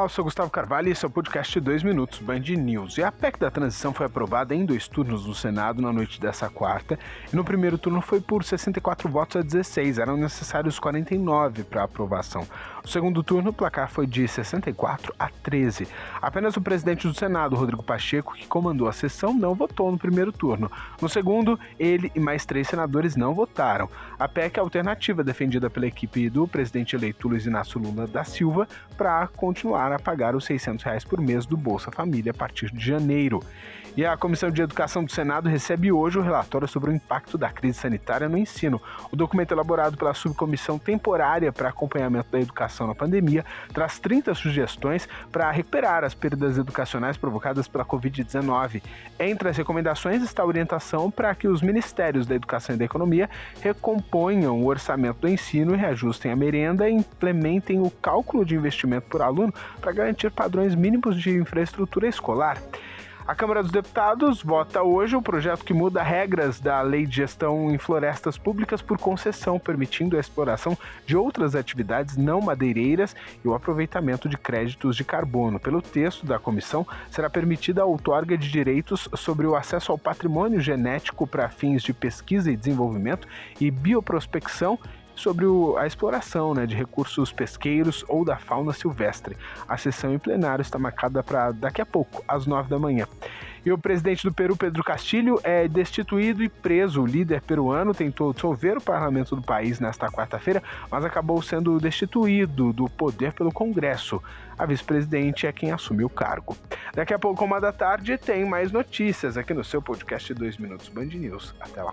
Olá, eu sou Gustavo Carvalho e esse é o podcast 2 Minutos Band News. E a PEC da transição foi aprovada em dois turnos no Senado na noite dessa quarta. E no primeiro turno foi por 64 votos a 16, eram necessários 49 para aprovação. No segundo turno, o placar foi de 64 a 13. Apenas o presidente do Senado, Rodrigo Pacheco, que comandou a sessão, não votou no primeiro turno. No segundo, ele e mais três senadores não votaram. A PEC é alternativa defendida pela equipe do presidente eleito Luiz Inácio Lula da Silva para continuar a pagar os 600 reais por mês do Bolsa Família a partir de janeiro. E a Comissão de Educação do Senado recebe hoje o relatório sobre o impacto da crise sanitária no ensino. O documento elaborado pela Subcomissão Temporária para Acompanhamento da Educação na Pandemia traz 30 sugestões para recuperar as perdas educacionais provocadas pela Covid-19. Entre as recomendações está a orientação para que os Ministérios da Educação e da Economia recomponham o orçamento do ensino reajustem a merenda e implementem o cálculo de investimento por aluno para garantir padrões mínimos de infraestrutura escolar. A Câmara dos Deputados vota hoje o projeto que muda regras da Lei de Gestão em Florestas Públicas por concessão, permitindo a exploração de outras atividades não madeireiras e o aproveitamento de créditos de carbono. Pelo texto da comissão, será permitida a outorga de direitos sobre o acesso ao patrimônio genético para fins de pesquisa e desenvolvimento e bioprospecção sobre o, a exploração né, de recursos pesqueiros ou da fauna silvestre. A sessão em plenário está marcada para daqui a pouco, às nove da manhã. E o presidente do Peru, Pedro Castilho, é destituído e preso. O líder peruano tentou dissolver o parlamento do país nesta quarta-feira, mas acabou sendo destituído do poder pelo Congresso. A vice-presidente é quem assumiu o cargo. Daqui a pouco, uma da tarde, tem mais notícias aqui no seu podcast 2 Minutos Band News. Até lá.